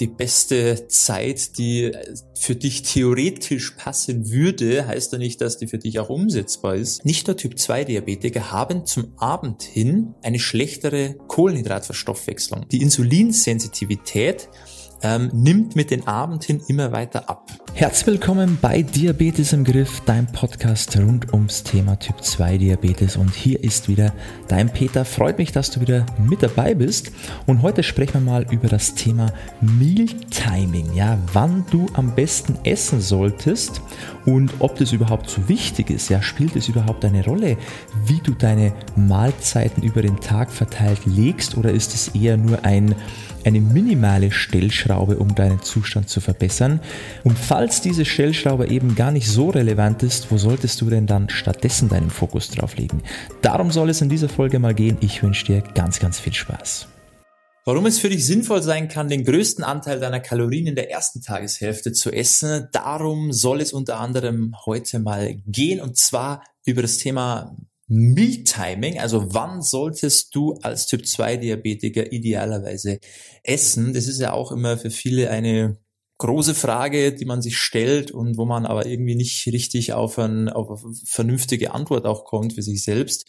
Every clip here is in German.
die beste Zeit, die für dich theoretisch passen würde, heißt ja nicht, dass die für dich auch umsetzbar ist. Nicht nur Typ 2 Diabetiker haben zum Abend hin eine schlechtere Kohlenhydratverstoffwechslung. Die Insulinsensitivität ähm, nimmt mit den Abend hin immer weiter ab. Herzlich willkommen bei Diabetes im Griff, dein Podcast rund ums Thema Typ 2 Diabetes. Und hier ist wieder dein Peter. Freut mich, dass du wieder mit dabei bist. Und heute sprechen wir mal über das Thema Meal Timing. Ja, wann du am besten essen solltest und ob das überhaupt so wichtig ist. Ja, spielt es überhaupt eine Rolle, wie du deine Mahlzeiten über den Tag verteilt legst oder ist es eher nur ein eine minimale Stellschraube, um deinen Zustand zu verbessern. Und falls diese Stellschraube eben gar nicht so relevant ist, wo solltest du denn dann stattdessen deinen Fokus drauf legen? Darum soll es in dieser Folge mal gehen. Ich wünsche dir ganz, ganz viel Spaß. Warum es für dich sinnvoll sein kann, den größten Anteil deiner Kalorien in der ersten Tageshälfte zu essen, darum soll es unter anderem heute mal gehen und zwar über das Thema Meal Timing, also wann solltest du als Typ 2 Diabetiker idealerweise essen? Das ist ja auch immer für viele eine große Frage, die man sich stellt und wo man aber irgendwie nicht richtig auf, ein, auf eine vernünftige Antwort auch kommt für sich selbst.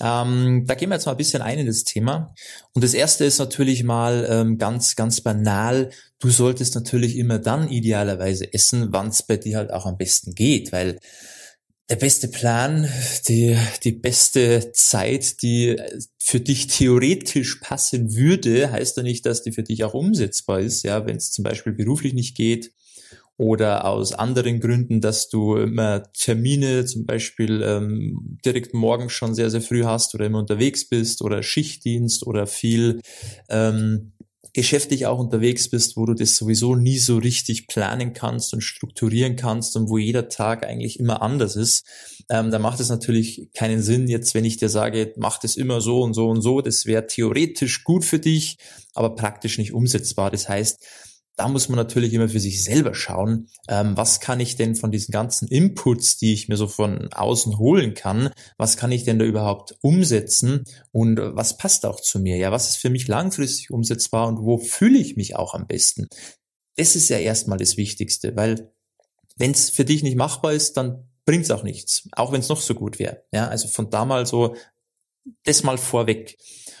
Ähm, da gehen wir jetzt mal ein bisschen ein in das Thema. Und das erste ist natürlich mal ähm, ganz, ganz banal. Du solltest natürlich immer dann idealerweise essen, wann es bei dir halt auch am besten geht, weil der beste Plan, die, die beste Zeit, die für dich theoretisch passen würde, heißt ja nicht, dass die für dich auch umsetzbar ist. Ja, wenn es zum Beispiel beruflich nicht geht oder aus anderen Gründen, dass du immer Termine zum Beispiel ähm, direkt morgens schon sehr, sehr früh hast oder immer unterwegs bist oder Schichtdienst oder viel ähm, geschäftlich auch unterwegs bist, wo du das sowieso nie so richtig planen kannst und strukturieren kannst und wo jeder Tag eigentlich immer anders ist, ähm, da macht es natürlich keinen Sinn jetzt, wenn ich dir sage, mach das immer so und so und so. Das wäre theoretisch gut für dich, aber praktisch nicht umsetzbar. Das heißt, da muss man natürlich immer für sich selber schauen, ähm, was kann ich denn von diesen ganzen Inputs, die ich mir so von außen holen kann, was kann ich denn da überhaupt umsetzen und was passt auch zu mir? Ja, was ist für mich langfristig umsetzbar und wo fühle ich mich auch am besten? Das ist ja erstmal das Wichtigste, weil wenn es für dich nicht machbar ist, dann bringt es auch nichts, auch wenn es noch so gut wäre. Ja, also von da mal so das mal vorweg.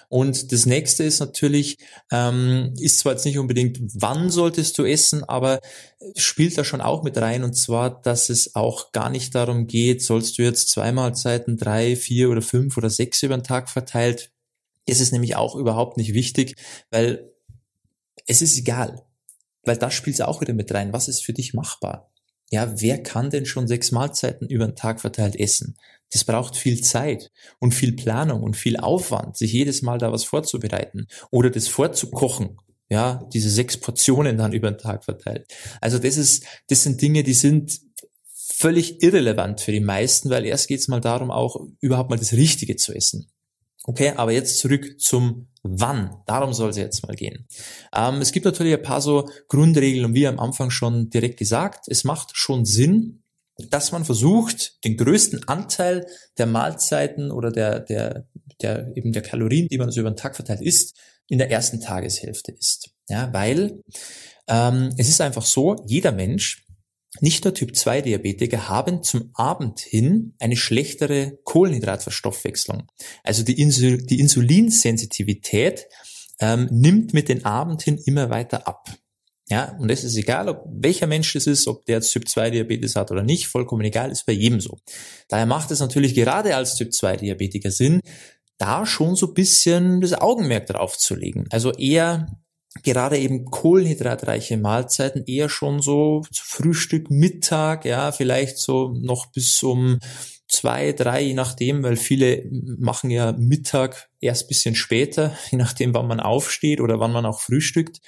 Und das nächste ist natürlich, ähm, ist zwar jetzt nicht unbedingt, wann solltest du essen, aber spielt da schon auch mit rein. Und zwar, dass es auch gar nicht darum geht, sollst du jetzt zwei Mahlzeiten, drei, vier oder fünf oder sechs über den Tag verteilt. Es ist nämlich auch überhaupt nicht wichtig, weil es ist egal. Weil da spielt auch wieder mit rein. Was ist für dich machbar? Ja, wer kann denn schon sechs Mahlzeiten über den Tag verteilt essen? Das braucht viel Zeit und viel Planung und viel Aufwand, sich jedes Mal da was vorzubereiten oder das vorzukochen. Ja, diese sechs Portionen dann über den Tag verteilt. Also das ist, das sind Dinge, die sind völlig irrelevant für die meisten, weil erst geht es mal darum, auch überhaupt mal das Richtige zu essen. Okay, aber jetzt zurück zum Wann. Darum soll es jetzt mal gehen. Ähm, es gibt natürlich ein paar so Grundregeln und wie am Anfang schon direkt gesagt, es macht schon Sinn, dass man versucht, den größten Anteil der Mahlzeiten oder der, der, der, eben der Kalorien, die man so über den Tag verteilt isst, in der ersten Tageshälfte ist. Ja, weil ähm, es ist einfach so, jeder Mensch, nicht nur Typ 2 Diabetiker, haben zum Abend hin eine schlechtere Kohlenhydratverstoffwechslung. Also die, Insul die Insulinsensitivität ähm, nimmt mit den Abend hin immer weiter ab. Ja, und es ist egal, ob welcher Mensch es ist, ob der Typ 2 Diabetes hat oder nicht, vollkommen egal, ist bei jedem so. Daher macht es natürlich gerade als Typ 2 Diabetiker Sinn, da schon so bisschen das Augenmerk drauf zu legen. Also eher gerade eben kohlenhydratreiche Mahlzeiten eher schon so Frühstück, Mittag, ja, vielleicht so noch bis um zwei, drei, je nachdem, weil viele machen ja Mittag erst bisschen später, je nachdem, wann man aufsteht oder wann man auch frühstückt.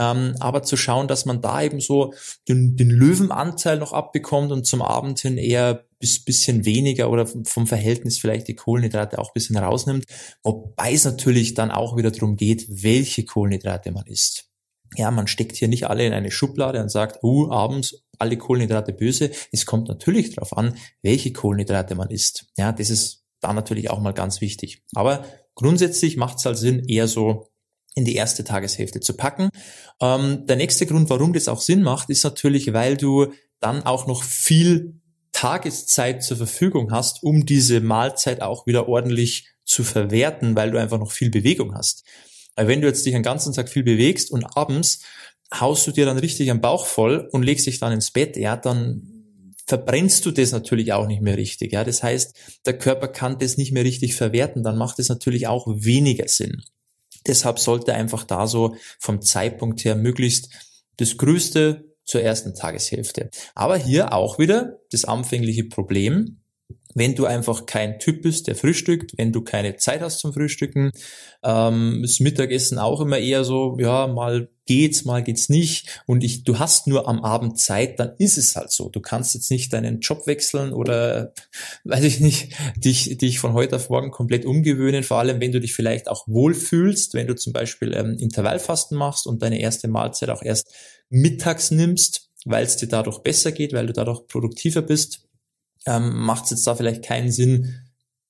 Ähm, aber zu schauen, dass man da eben so den, den Löwenanteil noch abbekommt und zum Abend hin eher bis bisschen weniger oder vom Verhältnis vielleicht die Kohlenhydrate auch bisschen rausnimmt. Wobei es natürlich dann auch wieder darum geht, welche Kohlenhydrate man isst. Ja, man steckt hier nicht alle in eine Schublade und sagt, uh, abends alle Kohlenhydrate böse. Es kommt natürlich darauf an, welche Kohlenhydrate man isst. Ja, das ist da natürlich auch mal ganz wichtig. Aber grundsätzlich macht es halt Sinn, eher so in die erste Tageshälfte zu packen. Ähm, der nächste Grund, warum das auch Sinn macht, ist natürlich, weil du dann auch noch viel Tageszeit zur Verfügung hast, um diese Mahlzeit auch wieder ordentlich zu verwerten, weil du einfach noch viel Bewegung hast. Weil wenn du jetzt dich den ganzen Tag viel bewegst und abends haust du dir dann richtig am Bauch voll und legst dich dann ins Bett, ja, dann verbrennst du das natürlich auch nicht mehr richtig. Ja, das heißt, der Körper kann das nicht mehr richtig verwerten, dann macht es natürlich auch weniger Sinn. Deshalb sollte einfach da so vom Zeitpunkt her möglichst das Größte zur ersten Tageshälfte. Aber hier auch wieder das anfängliche Problem, wenn du einfach kein Typ bist, der frühstückt, wenn du keine Zeit hast zum Frühstücken, ähm, das Mittagessen auch immer eher so, ja, mal geht's, mal geht's nicht. Und ich, du hast nur am Abend Zeit, dann ist es halt so. Du kannst jetzt nicht deinen Job wechseln oder, weiß ich nicht, dich, dich von heute auf morgen komplett umgewöhnen, vor allem wenn du dich vielleicht auch wohlfühlst, wenn du zum Beispiel ähm, Intervallfasten machst und deine erste Mahlzeit auch erst mittags nimmst, weil es dir dadurch besser geht, weil du dadurch produktiver bist ähm, macht es jetzt da vielleicht keinen Sinn,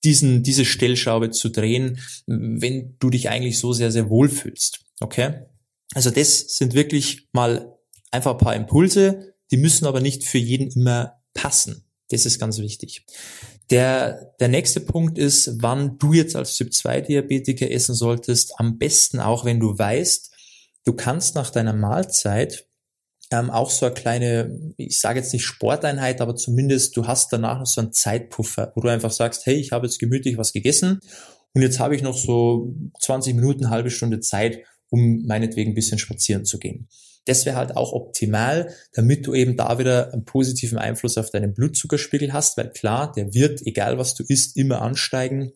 diesen, diese Stellschraube zu drehen, wenn du dich eigentlich so sehr, sehr wohl fühlst. Okay? Also das sind wirklich mal einfach ein paar Impulse, die müssen aber nicht für jeden immer passen. Das ist ganz wichtig. Der, der nächste Punkt ist, wann du jetzt als Typ-2-Diabetiker essen solltest. Am besten auch, wenn du weißt, du kannst nach deiner Mahlzeit ähm, auch so eine kleine, ich sage jetzt nicht Sporteinheit, aber zumindest du hast danach noch so einen Zeitpuffer, wo du einfach sagst, hey, ich habe jetzt gemütlich was gegessen und jetzt habe ich noch so 20 Minuten, halbe Stunde Zeit, um meinetwegen ein bisschen spazieren zu gehen. Das wäre halt auch optimal, damit du eben da wieder einen positiven Einfluss auf deinen Blutzuckerspiegel hast, weil klar, der wird, egal was du isst, immer ansteigen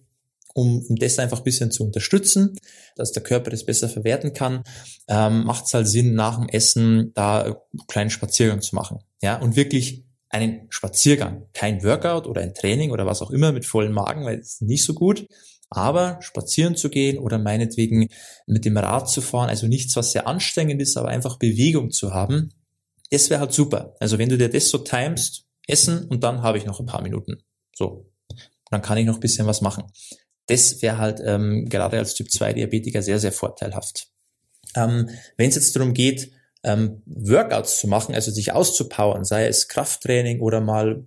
um, um das einfach ein bisschen zu unterstützen, dass der Körper das besser verwerten kann, ähm, macht es halt Sinn, nach dem Essen da einen kleinen Spaziergang zu machen. Ja, und wirklich einen Spaziergang, kein Workout oder ein Training oder was auch immer mit vollem Magen, weil es nicht so gut. Aber spazieren zu gehen oder meinetwegen mit dem Rad zu fahren, also nichts, was sehr anstrengend ist, aber einfach Bewegung zu haben, das wäre halt super. Also wenn du dir das so timest, essen und dann habe ich noch ein paar Minuten. So. Dann kann ich noch ein bisschen was machen das wäre halt ähm, gerade als Typ-2-Diabetiker sehr, sehr vorteilhaft. Ähm, Wenn es jetzt darum geht, ähm, Workouts zu machen, also sich auszupowern, sei es Krafttraining oder mal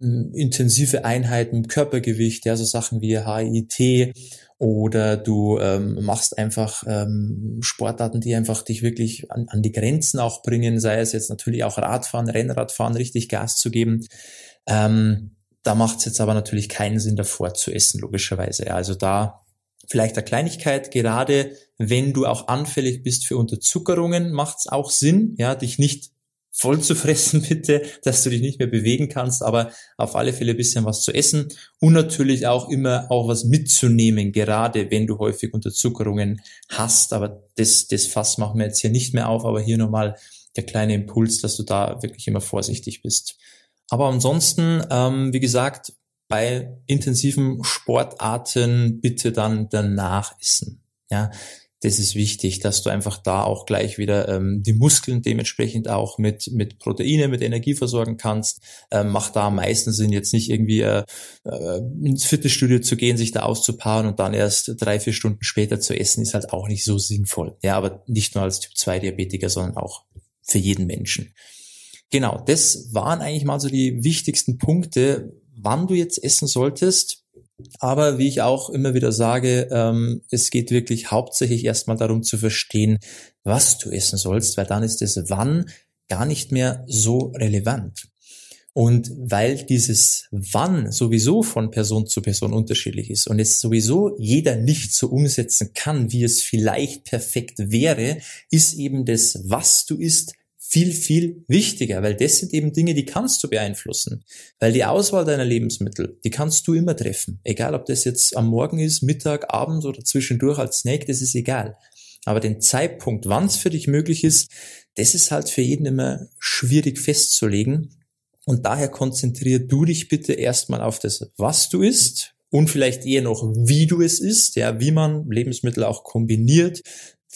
ähm, intensive Einheiten, Körpergewicht, ja, so Sachen wie HIT oder du ähm, machst einfach ähm, Sportarten, die einfach dich wirklich an, an die Grenzen auch bringen, sei es jetzt natürlich auch Radfahren, Rennradfahren, richtig Gas zu geben. Ähm, da macht es jetzt aber natürlich keinen Sinn, davor zu essen, logischerweise. Ja, also da vielleicht eine Kleinigkeit, gerade wenn du auch anfällig bist für Unterzuckerungen, macht es auch Sinn, ja, dich nicht voll zu fressen, bitte, dass du dich nicht mehr bewegen kannst, aber auf alle Fälle bisschen was zu essen und natürlich auch immer auch was mitzunehmen, gerade wenn du häufig Unterzuckerungen hast. Aber das, das Fass machen wir jetzt hier nicht mehr auf, aber hier nochmal der kleine Impuls, dass du da wirklich immer vorsichtig bist. Aber ansonsten, ähm, wie gesagt, bei intensiven Sportarten bitte dann danach essen. Ja, das ist wichtig, dass du einfach da auch gleich wieder ähm, die Muskeln dementsprechend auch mit mit Proteine, mit Energie versorgen kannst. Ähm, macht da am meisten Sinn, jetzt nicht irgendwie äh, äh, ins Fitnessstudio zu gehen, sich da auszupaaren und dann erst drei, vier Stunden später zu essen, ist halt auch nicht so sinnvoll. Ja, aber nicht nur als Typ 2 Diabetiker, sondern auch für jeden Menschen. Genau, das waren eigentlich mal so die wichtigsten Punkte, wann du jetzt essen solltest. Aber wie ich auch immer wieder sage, ähm, es geht wirklich hauptsächlich erstmal darum zu verstehen, was du essen sollst, weil dann ist das Wann gar nicht mehr so relevant. Und weil dieses Wann sowieso von Person zu Person unterschiedlich ist und es sowieso jeder nicht so umsetzen kann, wie es vielleicht perfekt wäre, ist eben das, was du isst, viel, viel wichtiger, weil das sind eben Dinge, die kannst du beeinflussen. Weil die Auswahl deiner Lebensmittel, die kannst du immer treffen. Egal, ob das jetzt am Morgen ist, Mittag, Abend oder zwischendurch als Snack, das ist egal. Aber den Zeitpunkt, wann es für dich möglich ist, das ist halt für jeden immer schwierig festzulegen. Und daher konzentrier du dich bitte erstmal auf das, was du isst und vielleicht eher noch, wie du es isst, ja, wie man Lebensmittel auch kombiniert,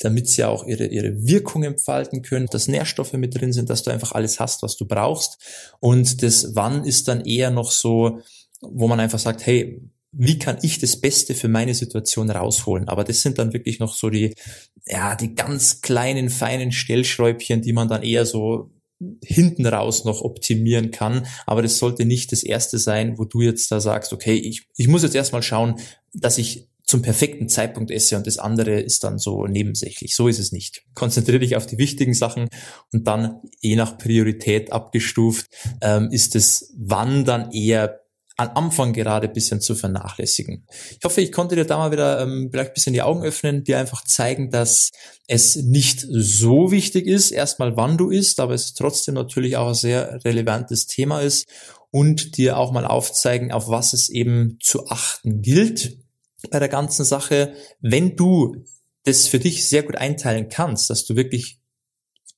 damit sie auch ihre, ihre Wirkung entfalten können, dass Nährstoffe mit drin sind, dass du einfach alles hast, was du brauchst. Und das Wann ist dann eher noch so, wo man einfach sagt, hey, wie kann ich das Beste für meine Situation rausholen? Aber das sind dann wirklich noch so die, ja, die ganz kleinen, feinen Stellschräubchen, die man dann eher so hinten raus noch optimieren kann. Aber das sollte nicht das erste sein, wo du jetzt da sagst, okay, ich, ich muss jetzt erstmal schauen, dass ich zum perfekten Zeitpunkt esse und das andere ist dann so nebensächlich. So ist es nicht. Konzentriere dich auf die wichtigen Sachen und dann je nach Priorität abgestuft ähm, ist es wann dann eher am Anfang gerade bisschen zu vernachlässigen. Ich hoffe, ich konnte dir da mal wieder ähm, vielleicht bisschen die Augen öffnen, dir einfach zeigen, dass es nicht so wichtig ist, erstmal wann du isst, aber es trotzdem natürlich auch ein sehr relevantes Thema ist und dir auch mal aufzeigen, auf was es eben zu achten gilt bei der ganzen Sache. Wenn du das für dich sehr gut einteilen kannst, dass du wirklich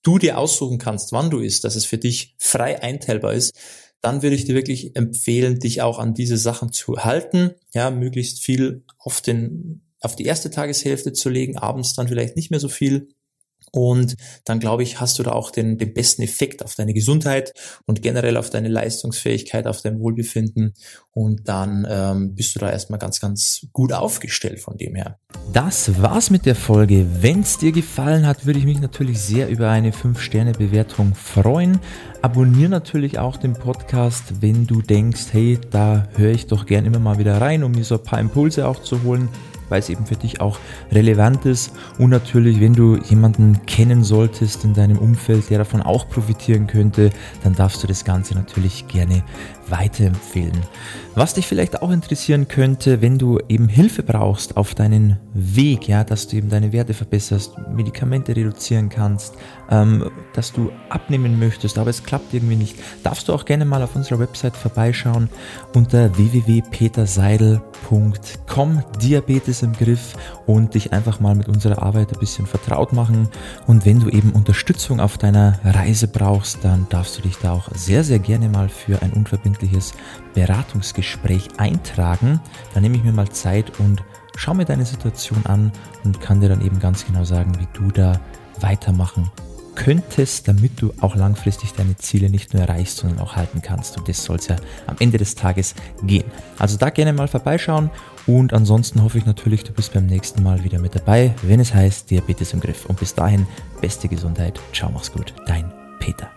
du dir aussuchen kannst, wann du isst, dass es für dich frei einteilbar ist, dann würde ich dir wirklich empfehlen, dich auch an diese Sachen zu halten, ja, möglichst viel auf den, auf die erste Tageshälfte zu legen, abends dann vielleicht nicht mehr so viel und dann glaube ich, hast du da auch den, den besten Effekt auf deine Gesundheit und generell auf deine Leistungsfähigkeit, auf dein Wohlbefinden. Und dann ähm, bist du da erstmal ganz, ganz gut aufgestellt von dem her. Das war's mit der Folge. Wenn es dir gefallen hat, würde ich mich natürlich sehr über eine 5-Sterne-Bewertung freuen. Abonnier natürlich auch den Podcast, wenn du denkst, hey, da höre ich doch gern immer mal wieder rein, um mir so ein paar Impulse auch zu holen weil es eben für dich auch relevant ist. Und natürlich, wenn du jemanden kennen solltest in deinem Umfeld, der davon auch profitieren könnte, dann darfst du das Ganze natürlich gerne weiterempfehlen. Was dich vielleicht auch interessieren könnte, wenn du eben Hilfe brauchst auf deinen Weg, ja, dass du eben deine Werte verbesserst, Medikamente reduzieren kannst, ähm, dass du abnehmen möchtest, aber es klappt irgendwie nicht, darfst du auch gerne mal auf unserer Website vorbeischauen unter www.peterseidel.com, Diabetes im Griff und dich einfach mal mit unserer Arbeit ein bisschen vertraut machen. Und wenn du eben Unterstützung auf deiner Reise brauchst, dann darfst du dich da auch sehr, sehr gerne mal für ein unverbindliches Beratungsgespräch eintragen. Da nehme ich mir mal Zeit und schau mir deine Situation an und kann dir dann eben ganz genau sagen, wie du da weitermachen könntest, damit du auch langfristig deine Ziele nicht nur erreichst, sondern auch halten kannst. Und das soll es ja am Ende des Tages gehen. Also da gerne mal vorbeischauen und ansonsten hoffe ich natürlich, du bist beim nächsten Mal wieder mit dabei, wenn es heißt Diabetes im Griff. Und bis dahin, beste Gesundheit. Ciao, mach's gut. Dein Peter.